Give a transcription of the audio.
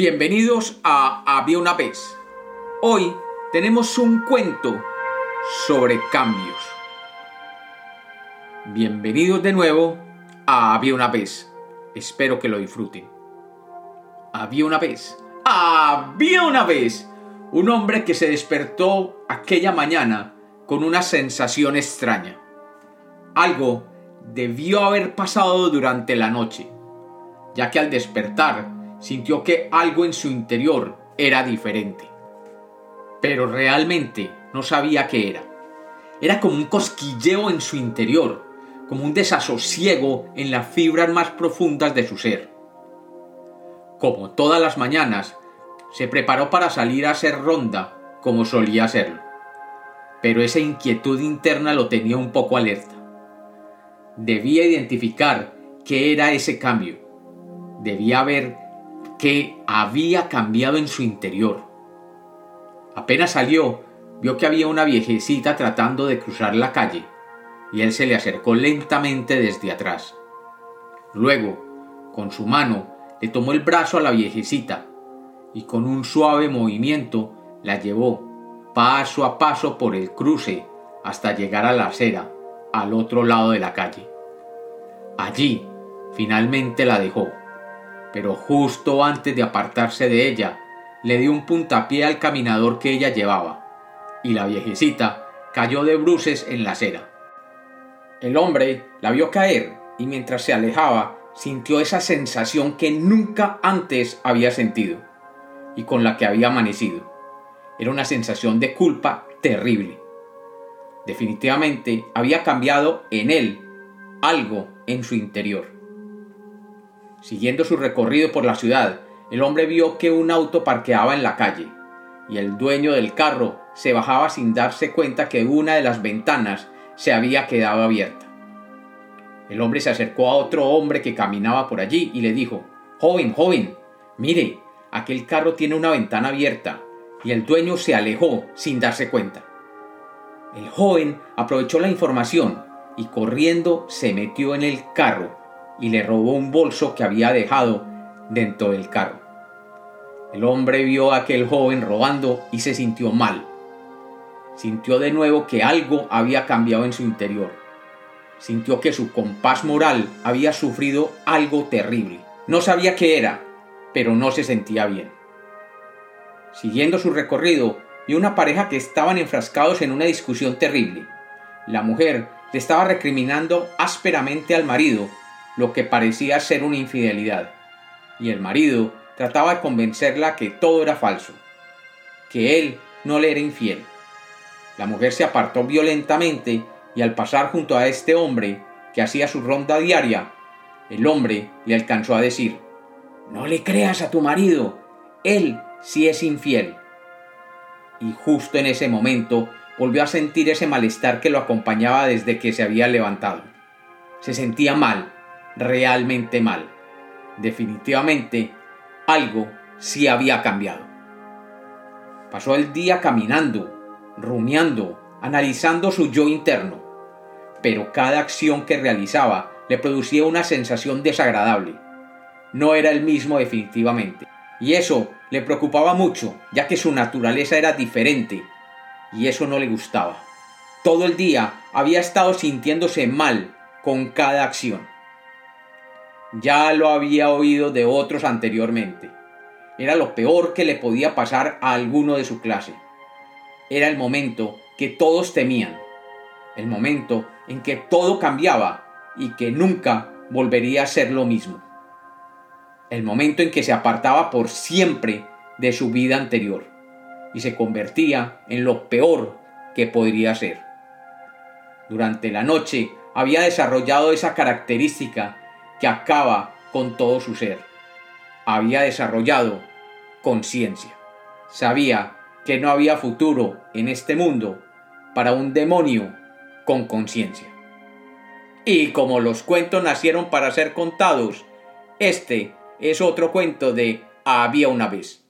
Bienvenidos a Había una vez. Hoy tenemos un cuento sobre cambios. Bienvenidos de nuevo a Había una vez. Espero que lo disfruten. Había una vez. Había una vez un hombre que se despertó aquella mañana con una sensación extraña. Algo debió haber pasado durante la noche, ya que al despertar sintió que algo en su interior era diferente. Pero realmente no sabía qué era. Era como un cosquilleo en su interior, como un desasosiego en las fibras más profundas de su ser. Como todas las mañanas, se preparó para salir a hacer ronda, como solía hacerlo. Pero esa inquietud interna lo tenía un poco alerta. Debía identificar qué era ese cambio. Debía ver que había cambiado en su interior. Apenas salió, vio que había una viejecita tratando de cruzar la calle, y él se le acercó lentamente desde atrás. Luego, con su mano, le tomó el brazo a la viejecita, y con un suave movimiento la llevó paso a paso por el cruce hasta llegar a la acera, al otro lado de la calle. Allí, finalmente la dejó pero justo antes de apartarse de ella, le dio un puntapié al caminador que ella llevaba, y la viejecita cayó de bruces en la acera. El hombre la vio caer y mientras se alejaba sintió esa sensación que nunca antes había sentido y con la que había amanecido. Era una sensación de culpa terrible. Definitivamente había cambiado en él algo en su interior. Siguiendo su recorrido por la ciudad, el hombre vio que un auto parqueaba en la calle, y el dueño del carro se bajaba sin darse cuenta que una de las ventanas se había quedado abierta. El hombre se acercó a otro hombre que caminaba por allí y le dijo, Joven, joven, mire, aquel carro tiene una ventana abierta, y el dueño se alejó sin darse cuenta. El joven aprovechó la información y corriendo se metió en el carro y le robó un bolso que había dejado dentro del carro. El hombre vio a aquel joven robando y se sintió mal. Sintió de nuevo que algo había cambiado en su interior. Sintió que su compás moral había sufrido algo terrible. No sabía qué era, pero no se sentía bien. Siguiendo su recorrido, vio una pareja que estaban enfrascados en una discusión terrible. La mujer le estaba recriminando ásperamente al marido lo que parecía ser una infidelidad, y el marido trataba de convencerla que todo era falso, que él no le era infiel. La mujer se apartó violentamente y al pasar junto a este hombre que hacía su ronda diaria, el hombre le alcanzó a decir, No le creas a tu marido, él sí es infiel. Y justo en ese momento volvió a sentir ese malestar que lo acompañaba desde que se había levantado. Se sentía mal, realmente mal. Definitivamente algo sí había cambiado. Pasó el día caminando, rumiando, analizando su yo interno, pero cada acción que realizaba le producía una sensación desagradable. No era el mismo definitivamente, y eso le preocupaba mucho, ya que su naturaleza era diferente, y eso no le gustaba. Todo el día había estado sintiéndose mal con cada acción. Ya lo había oído de otros anteriormente. Era lo peor que le podía pasar a alguno de su clase. Era el momento que todos temían. El momento en que todo cambiaba y que nunca volvería a ser lo mismo. El momento en que se apartaba por siempre de su vida anterior y se convertía en lo peor que podría ser. Durante la noche había desarrollado esa característica que acaba con todo su ser. Había desarrollado conciencia. Sabía que no había futuro en este mundo para un demonio con conciencia. Y como los cuentos nacieron para ser contados, este es otro cuento de Había una vez.